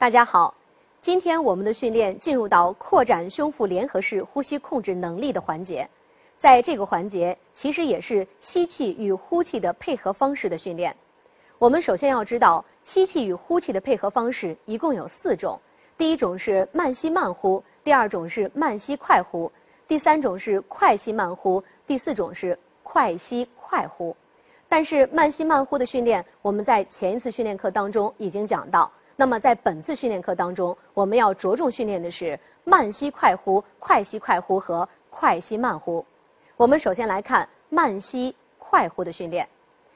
大家好，今天我们的训练进入到扩展胸腹联合式呼吸控制能力的环节。在这个环节，其实也是吸气与呼气的配合方式的训练。我们首先要知道，吸气与呼气的配合方式一共有四种。第一种是慢吸慢呼，第二种是慢吸快呼，第三种是快吸慢呼，第四种是快吸快呼。但是慢吸慢呼的训练，我们在前一次训练课当中已经讲到。那么在本次训练课当中，我们要着重训练的是慢吸快呼、快吸快呼和快吸慢呼。我们首先来看慢吸快呼的训练，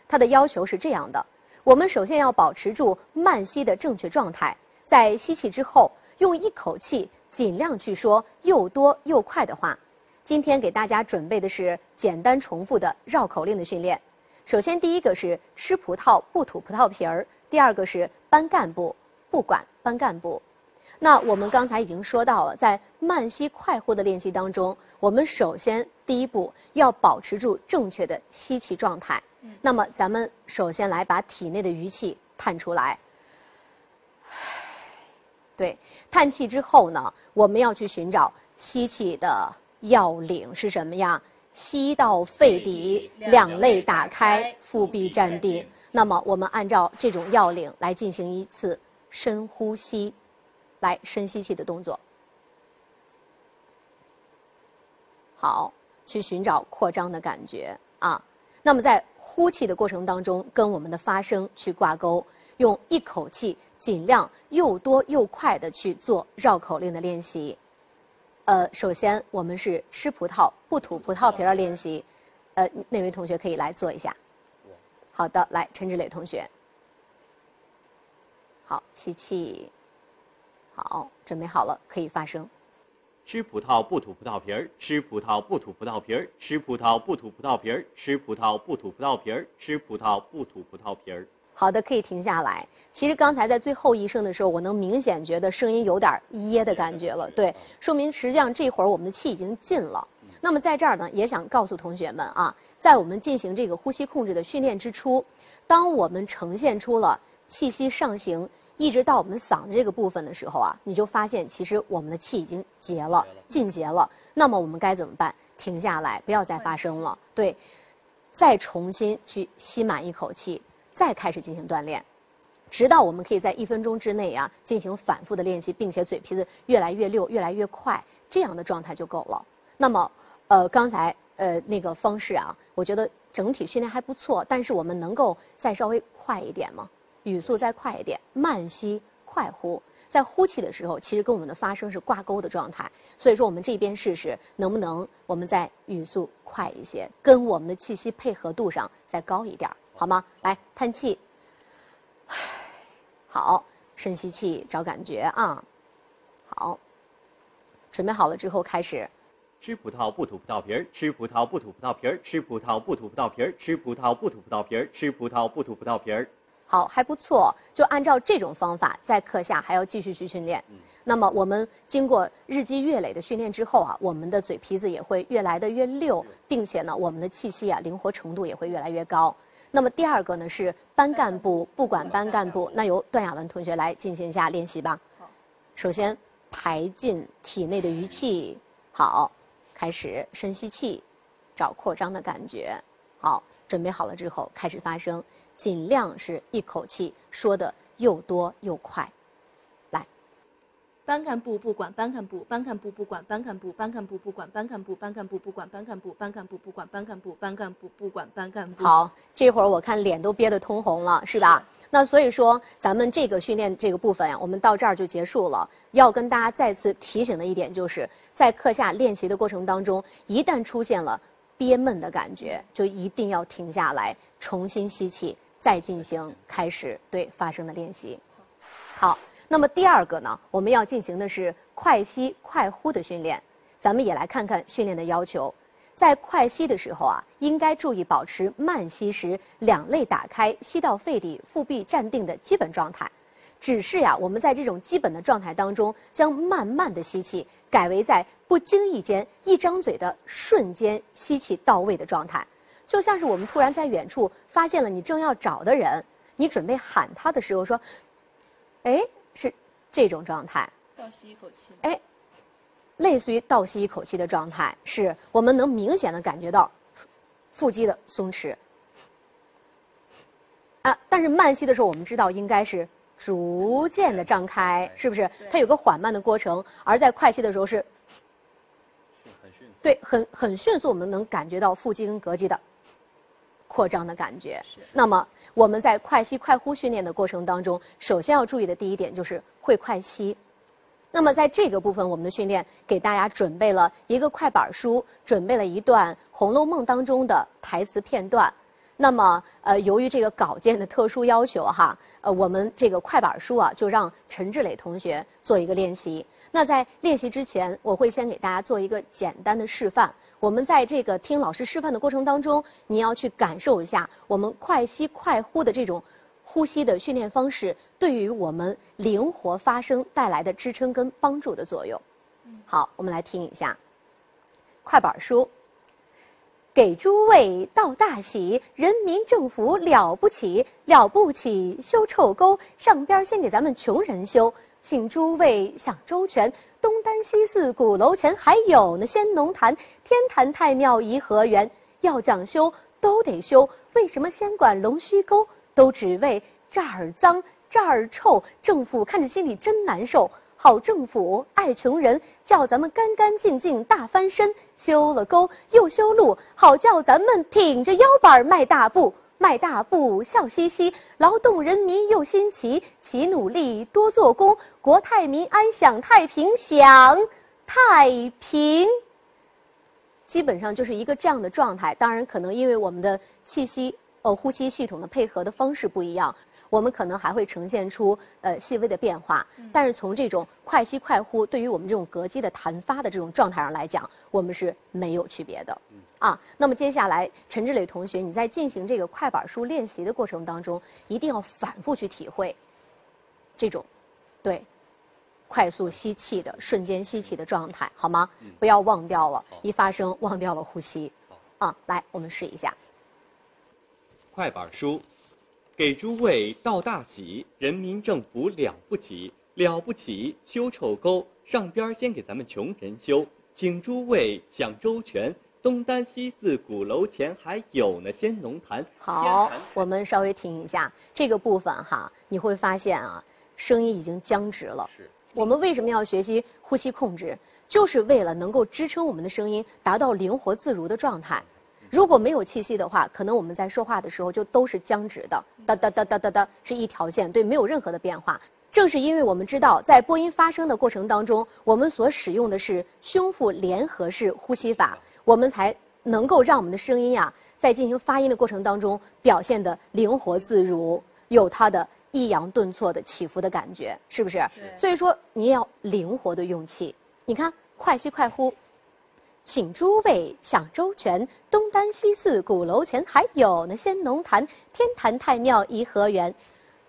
它的要求是这样的：我们首先要保持住慢吸的正确状态，在吸气之后，用一口气尽量去说又多又快的话。今天给大家准备的是简单重复的绕口令的训练。首先第一个是吃葡萄不吐葡萄皮儿，第二个是搬干部。不管班干部，那我们刚才已经说到了，在慢吸快呼的练习当中，我们首先第一步要保持住正确的吸气状态。那么，咱们首先来把体内的余气叹出来。对，叹气之后呢，我们要去寻找吸气的要领是什么呀？吸到肺底，两肋打开，腹壁站定。那么，我们按照这种要领来进行一次。深呼吸，来深吸气的动作。好，去寻找扩张的感觉啊。那么在呼气的过程当中，跟我们的发声去挂钩，用一口气尽量又多又快的去做绕口令的练习。呃，首先我们是吃葡萄不吐葡萄皮的练习，呃，那位同学可以来做一下。好的，来，陈志磊同学。好，吸气。好，准备好了，可以发声。吃葡萄不吐葡萄皮儿，吃葡萄不吐葡萄皮儿，吃葡萄不吐葡萄皮儿，吃葡萄不吐葡萄皮儿，吃葡萄不吐葡萄皮儿。好的，可以停下来。其实刚才在最后一声的时候，我能明显觉得声音有点噎的感觉了。对，说明实际上这会儿我们的气已经尽了。那么在这儿呢，也想告诉同学们啊，在我们进行这个呼吸控制的训练之初，当我们呈现出了气息上行。一直到我们嗓子这个部分的时候啊，你就发现其实我们的气已经结了，进结了。那么我们该怎么办？停下来，不要再发声了。对，再重新去吸满一口气，再开始进行锻炼，直到我们可以在一分钟之内啊进行反复的练习，并且嘴皮子越来越溜，越来越快，这样的状态就够了。那么，呃，刚才呃那个方式啊，我觉得整体训练还不错，但是我们能够再稍微快一点吗？语速再快一点，慢吸快呼，在呼气的时候，其实跟我们的发声是挂钩的状态。所以说，我们这边试试能不能我们在语速快一些，跟我们的气息配合度上再高一点，好吗？来，叹气，好，深吸气，找感觉啊，好，准备好了之后开始。吃葡萄不吐葡萄皮儿，吃葡萄不吐葡萄皮儿，吃葡萄不吐葡萄皮儿，吃葡萄不吐葡萄皮儿，吃葡萄不吐葡萄皮儿。好，还不错。就按照这种方法，在课下还要继续去训练。那么我们经过日积月累的训练之后啊，我们的嘴皮子也会越来的越溜，并且呢，我们的气息啊灵活程度也会越来越高。那么第二个呢是班干部，不管班干部，那由段亚文同学来进行一下练习吧。首先排进体内的余气。好，开始深吸气，找扩张的感觉。好，准备好了之后开始发声。尽量是一口气说的又多又快，来。班干部不管班干部，班干部不管班干部，班干部不管班干部，班干部不管班干部，班干部不管班干部，班干部不管班干部。好，这会儿我看脸都憋得通红了，是吧？那所以说，咱们这个训练这个部分呀，我们到这儿就结束了。要跟大家再次提醒的一点，就是在课下练习的过程当中，一旦出现了憋闷的感觉，就一定要停下来，重新吸气。再进行开始对发声的练习。好，那么第二个呢，我们要进行的是快吸快呼的训练。咱们也来看看训练的要求。在快吸的时候啊，应该注意保持慢吸时两肋打开，吸到肺底，腹壁站定的基本状态。只是呀，我们在这种基本的状态当中，将慢慢的吸气改为在不经意间一张嘴的瞬间吸气到位的状态。就像是我们突然在远处发现了你正要找的人，你准备喊他的时候说：“哎，是这种状态，倒吸一口气。哎，类似于倒吸一口气的状态，是我们能明显的感觉到腹肌的松弛。啊，但是慢吸的时候，我们知道应该是逐渐的张开，是不是？它有个缓慢的过程，而在快吸的时候是，很迅速。对，很很迅速，我们能感觉到腹肌跟膈肌的扩张的感觉。那么我们在快吸快呼训练的过程当中，首先要注意的第一点就是会快吸。那么在这个部分，我们的训练给大家准备了一个快板书，准备了一段《红楼梦》当中的台词片段。那么，呃，由于这个稿件的特殊要求哈，呃，我们这个快板书啊，就让陈志磊同学做一个练习。那在练习之前，我会先给大家做一个简单的示范。我们在这个听老师示范的过程当中，你要去感受一下我们快吸快呼的这种呼吸的训练方式，对于我们灵活发声带来的支撑跟帮助的作用。好，我们来听一下快板书。给诸位道大喜，人民政府了不起，了不起！修臭沟，上边先给咱们穷人修，请诸位想周全。东单西四鼓楼前还有那仙农坛、天坛、太庙、颐和园，要讲修都得修。为什么先管龙须沟？都只为这儿脏这儿臭，政府看着心里真难受。好政府爱穷人，叫咱们干干净净大翻身，修了沟又修路，好叫咱们挺着腰板迈大步，迈大步笑嘻嘻，劳动人民又新奇，齐努力多做工，国泰民安享太平享太平。基本上就是一个这样的状态，当然可能因为我们的气息呃呼吸系统的配合的方式不一样。我们可能还会呈现出呃细微的变化，但是从这种快吸快呼，对于我们这种膈肌的弹发的这种状态上来讲，我们是没有区别的。啊，那么接下来陈志磊同学，你在进行这个快板书练习的过程当中，一定要反复去体会这种对快速吸气的瞬间吸气的状态，好吗？不要忘掉了，一发声忘掉了呼吸。啊，来，我们试一下快板书。给诸位道大喜，人民政府了不起，了不起！修臭沟，上边先给咱们穷人修，请诸位想周全。东单西四鼓楼前还有呢先农坛。好，我们稍微停一下这个部分哈，你会发现啊，声音已经僵直了。是。我们为什么要学习呼吸控制？就是为了能够支撑我们的声音达到灵活自如的状态。如果没有气息的话，可能我们在说话的时候就都是僵直的，哒哒哒哒哒哒，是一条线，对，没有任何的变化。正是因为我们知道，在播音发声的过程当中，我们所使用的是胸腹联合式呼吸法，我们才能够让我们的声音呀，在进行发音的过程当中表现的灵活自如，有它的抑扬顿挫的起伏的感觉，是不是？所以说，你要灵活的用气。你看，快吸快呼。请诸位想周全，东单西四鼓楼前还有呢仙农坛、天坛、太庙、颐和园，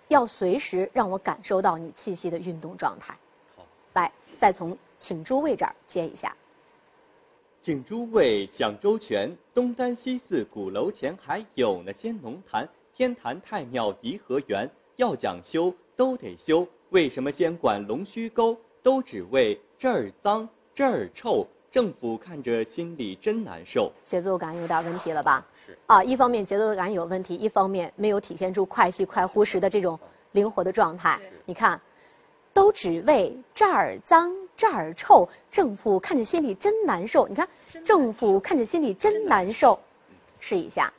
要随时让我感受到你气息的运动状态。好，来，再从请诸位这儿接一下。请诸位想周全，东单西四鼓楼前还有呢仙农坛、天坛、太庙、颐和园，要讲修都得修。为什么先管龙须沟？都只为这儿脏这儿臭。政府看着心里真难受，节奏感有点问题了吧？是啊，一方面节奏感有问题，一方面没有体现出快吸快呼时的这种灵活的状态。你看，都只为这儿脏这儿臭，政府看着心里真难受。你看，政府看着心里真难受，试一下，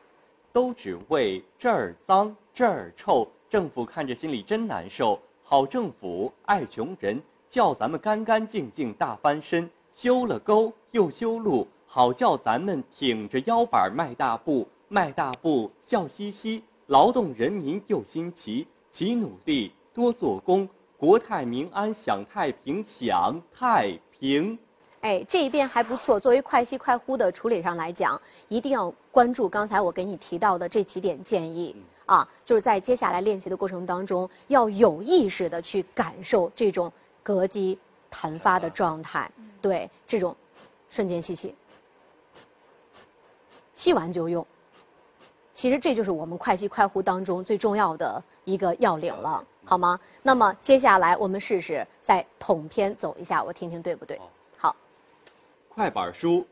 都只为这儿脏这儿臭，政府看着心里真难受。好政府爱穷人，叫咱们干干净净大翻身。修了沟又修路，好叫咱们挺着腰板迈大步，迈大步笑嘻嘻。劳动人民又新奇，齐努力多做工，国泰民安享太平享太平。哎，这一遍还不错。作为快吸快呼的处理上来讲，一定要关注刚才我给你提到的这几点建议啊，就是在接下来练习的过程当中，要有意识的去感受这种膈肌弹发的状态。对这种瞬间吸气，吸完就用。其实这就是我们快吸快呼当中最重要的一个要领了好吗？那么接下来我们试试再统篇走一下，我听听对不对？好，快板书，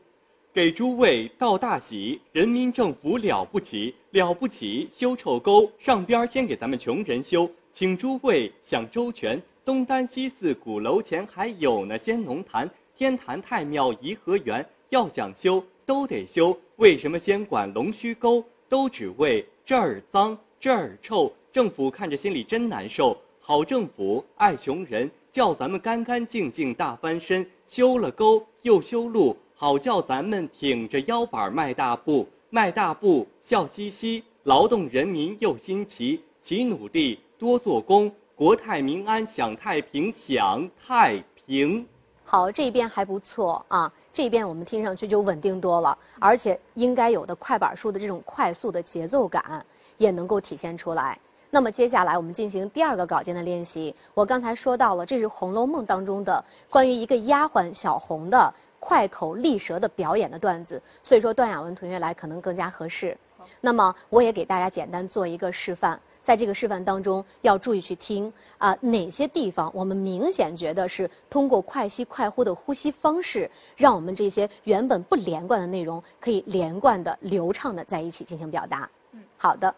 给诸位道大喜，人民政府了不起，了不起！修臭沟，上边先给咱们穷人修，请诸位想周全。东单西四鼓楼前还有呢，先农坛、天坛、太庙、颐和园，要讲修都得修。为什么先管龙须沟？都只为这儿脏这儿臭，政府看着心里真难受。好政府爱穷人，叫咱们干干净净大翻身，修了沟又修路，好叫咱们挺着腰板迈大步，迈大步笑嘻嘻，劳动人民又新奇，齐努力多做工。国泰民安，享太平，享太平。好，这一遍还不错啊，这一遍我们听上去就稳定多了，而且应该有的快板书的这种快速的节奏感也能够体现出来。那么接下来我们进行第二个稿件的练习。我刚才说到了，这是《红楼梦》当中的关于一个丫鬟小红的快口利舌的表演的段子，所以说段亚文同学来可能更加合适。那么我也给大家简单做一个示范。在这个示范当中，要注意去听啊，哪些地方我们明显觉得是通过快吸快呼的呼吸方式，让我们这些原本不连贯的内容可以连贯的、流畅的在一起进行表达。嗯，好的。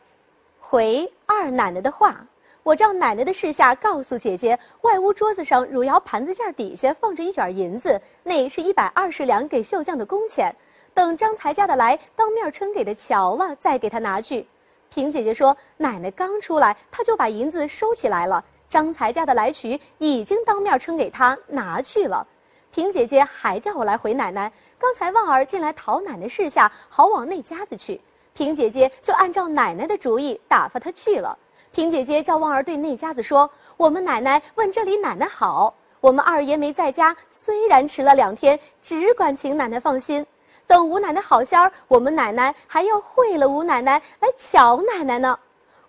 回二奶奶的话，我照奶奶的示下告诉姐姐，外屋桌子上汝窑盘子件底下放着一卷银子，那是一百二十两给绣匠的工钱，等张才家的来当面称给的瞧了，再给他拿去。平姐姐说：“奶奶刚出来，她就把银子收起来了。张才家的来取已经当面称给她拿去了。平姐姐还叫我来回奶奶。刚才旺儿进来讨奶奶示下，好往那家子去。平姐姐就按照奶奶的主意打发他去了。平姐姐叫旺儿对那家子说：我们奶奶问这里奶奶好，我们二爷没在家，虽然迟了两天，只管请奶奶放心。”等吴奶奶好些儿，我们奶奶还要会了吴奶奶来瞧奶奶呢。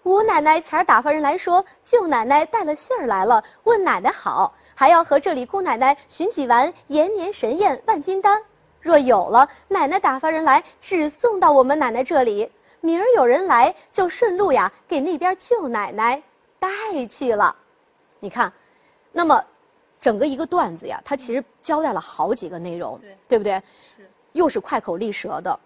吴奶奶前儿打发人来说，舅奶奶带了信儿来了，问奶奶好，还要和这里姑奶奶寻几丸延年神宴万金丹。若有了，奶奶打发人来，只送到我们奶奶这里。明儿有人来，就顺路呀，给那边舅奶奶带去了。你看，那么整个一个段子呀，它其实交代了好几个内容，对，对不对？又是快口利舌的，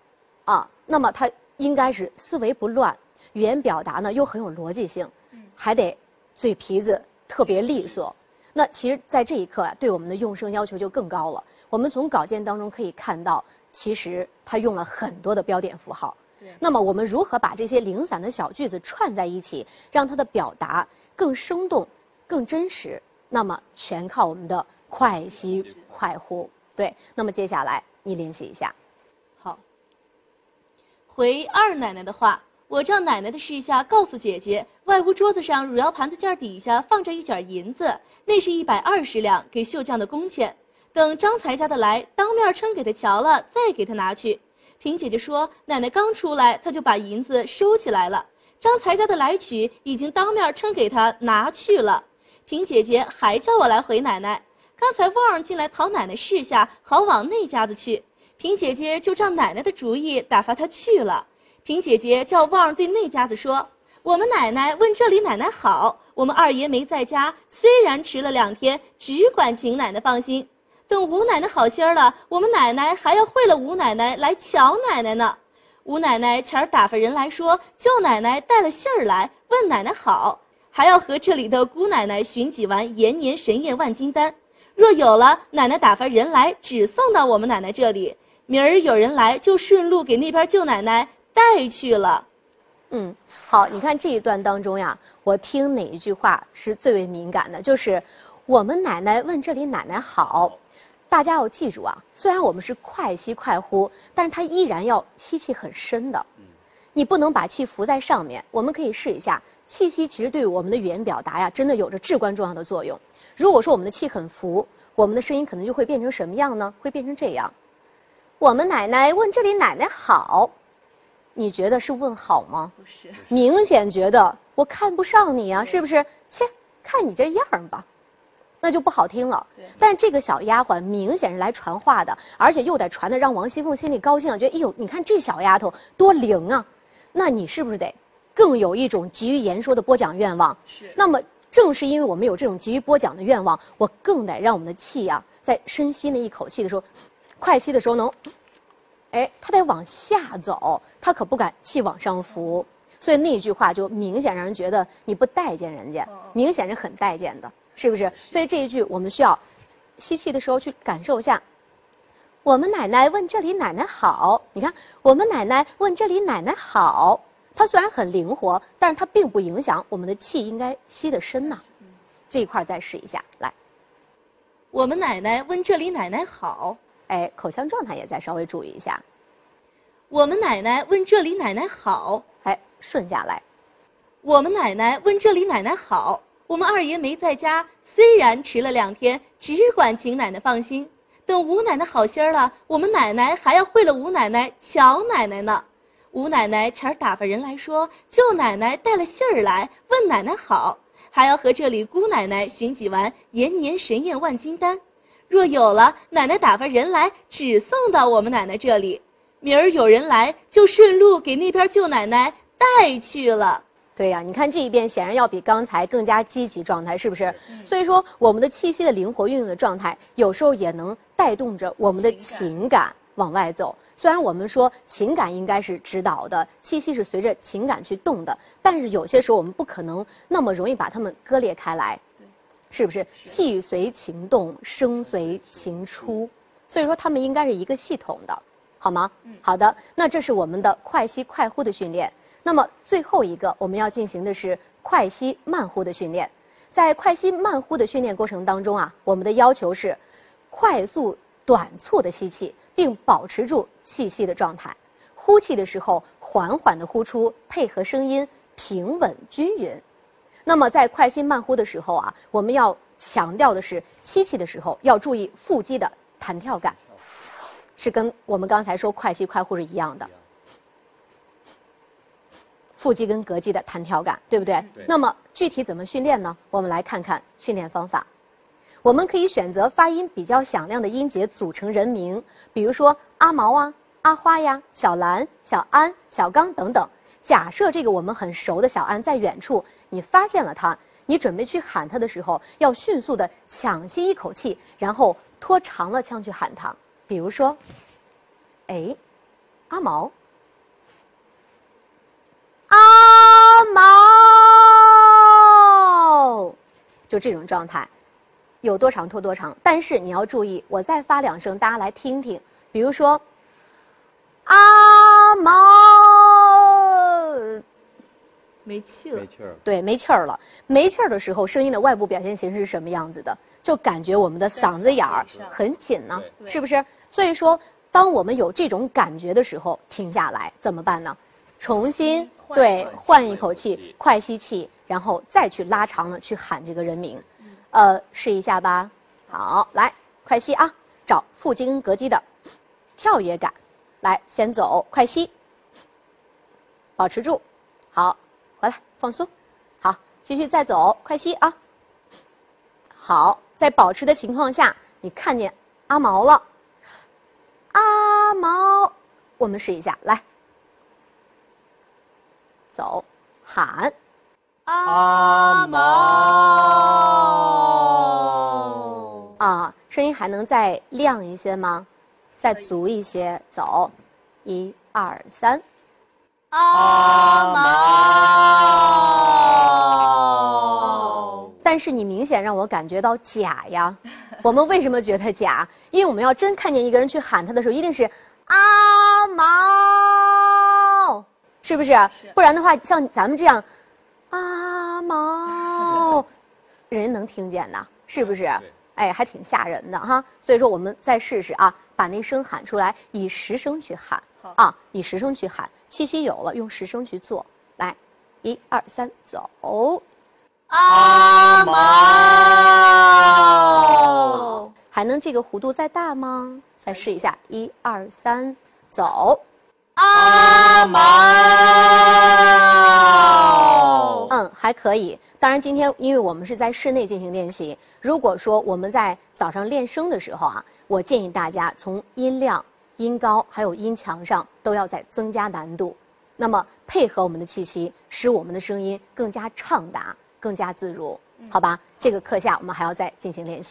啊，那么他应该是思维不乱，语言表达呢又很有逻辑性，还得嘴皮子特别利索。那其实，在这一刻啊，对我们的用声要求就更高了。我们从稿件当中可以看到，其实他用了很多的标点符号。那么，我们如何把这些零散的小句子串在一起，让它的表达更生动、更真实？那么，全靠我们的快吸快呼。对，那么接下来。你联系一下，好。回二奶奶的话，我照奶奶的示下告诉姐姐，外屋桌子上汝窑盘子件底下放着一卷银子，那是一百二十两给绣匠的工钱。等张才家的来，当面称给他瞧了，再给他拿去。萍姐姐说，奶奶刚出来，他就把银子收起来了。张才家的来取已经当面称给他拿去了。萍姐姐还叫我来回奶奶。刚才旺儿进来讨奶奶试下，好往那家子去。平姐姐就照奶奶的主意打发他去了。平姐姐叫旺儿对那家子说：“我们奶奶问这里奶奶好，我们二爷没在家，虽然迟了两天，只管请奶奶放心。等吴奶奶好些了，我们奶奶还要会了吴奶奶来瞧奶奶呢。吴奶奶前儿打发人来说，舅奶奶带了信儿来问奶奶好，还要和这里的姑奶奶寻几丸延年神宴万金丹。”若有了，奶奶打发人来，只送到我们奶奶这里。明儿有人来，就顺路给那边舅奶奶带去了。嗯，好，你看这一段当中呀，我听哪一句话是最为敏感的？就是我们奶奶问这里奶奶好，大家要记住啊。虽然我们是快吸快呼，但是它依然要吸气很深的。你不能把气浮在上面。我们可以试一下，气息其实对我们的语言表达呀，真的有着至关重要的作用。如果说我们的气很浮，我们的声音可能就会变成什么样呢？会变成这样。我们奶奶问这里奶奶好，你觉得是问好吗？不是，明显觉得我看不上你啊，是不是？切，看你这样吧，那就不好听了。但是这个小丫鬟明显是来传话的，而且又得传的让王熙凤心里高兴，觉得哎呦，你看这小丫头多灵啊，那你是不是得更有一种急于言说的播讲愿望？是。那么。正是因为我们有这种急于播讲的愿望，我更得让我们的气呀，在深吸那一口气的时候，快吸的时候能，哎，它得往下走，它可不敢气往上浮。所以那句话就明显让人觉得你不待见人家，明显是很待见的，是不是？所以这一句我们需要吸气的时候去感受一下。我们奶奶问这里奶奶好，你看，我们奶奶问这里奶奶好。它虽然很灵活，但是它并不影响我们的气应该吸得深呐。这一块再试一下，来。我们奶奶问这里奶奶好，哎，口腔状态也再稍微注意一下。我们奶奶问这里奶奶好，哎，顺下来。我们奶奶问这里奶奶好，我们二爷没在家，虽然迟了两天，只管请奶奶放心。等吴奶奶好些儿了，我们奶奶还要会了吴奶奶、乔奶奶呢。吴奶奶前儿打发人来说，舅奶奶带了信儿来问奶奶好，还要和这里姑奶奶寻几丸延年神验万金丹。若有了，奶奶打发人来，只送到我们奶奶这里。明儿有人来，就顺路给那边舅奶奶带去了。对呀，你看这一遍显然要比刚才更加积极状态，是不是？所以说，我们的气息的灵活运用的状态，有时候也能带动着我们的情感往外走。虽然我们说情感应该是指导的，气息是随着情感去动的，但是有些时候我们不可能那么容易把它们割裂开来，是不是？气随情动，声随情出，所以说它们应该是一个系统的，好吗？好的，那这是我们的快吸快呼的训练。那么最后一个我们要进行的是快吸慢呼的训练。在快吸慢呼的训练过程当中啊，我们的要求是快速短促的吸气。并保持住气息的状态，呼气的时候缓缓的呼出，配合声音平稳均匀。那么在快吸慢呼的时候啊，我们要强调的是吸气的时候要注意腹肌的弹跳感，是跟我们刚才说快吸快呼是一样的。腹肌跟膈肌的弹跳感，对不对？那么具体怎么训练呢？我们来看看训练方法。我们可以选择发音比较响亮的音节组成人名，比如说阿毛啊、阿花呀、小兰、小安、小刚等等。假设这个我们很熟的小安在远处，你发现了他，你准备去喊他的时候，要迅速的抢吸一口气，然后拖长了腔去喊他。比如说，哎，阿毛，阿毛，就这种状态。有多长拖多长，但是你要注意，我再发两声，大家来听听。比如说，阿毛，没气了，没气儿，对，没气儿了。没气儿的时候，声音的外部表现形式是什么样子的？就感觉我们的嗓子眼儿很紧呢，是不是？所以说，当我们有这种感觉的时候，停下来怎么办呢？重新对换一口气，快吸气，然后再去拉长了去喊这个人名。呃，试一下吧。好，来，快吸啊！找腹肌跟膈肌的跳跃感。来，先走，快吸，保持住。好，回来放松。好，继续再走，快吸啊！好，在保持的情况下，你看见阿毛了。阿毛，我们试一下，来，走，喊。阿毛啊，声音还能再亮一些吗？再足一些，走，一二三，阿毛。但是你明显让我感觉到假呀。我们为什么觉得假？因为我们要真看见一个人去喊他的时候，一定是阿毛，是不是？不然的话，像咱们这样。阿毛，人能听见呐，是不是？哎，还挺吓人的哈。所以说，我们再试试啊，把那声喊出来，以十声去喊。啊，以十声去喊，气息有了，用十声去做。来，一二三，走。阿毛，还能这个弧度再大吗？再试一下，一二三，走。阿毛，嗯，还可以。当然，今天因为我们是在室内进行练习，如果说我们在早上练声的时候啊，我建议大家从音量、音高还有音强上都要再增加难度，那么配合我们的气息，使我们的声音更加畅达、更加自如。好吧？这个课下我们还要再进行练习。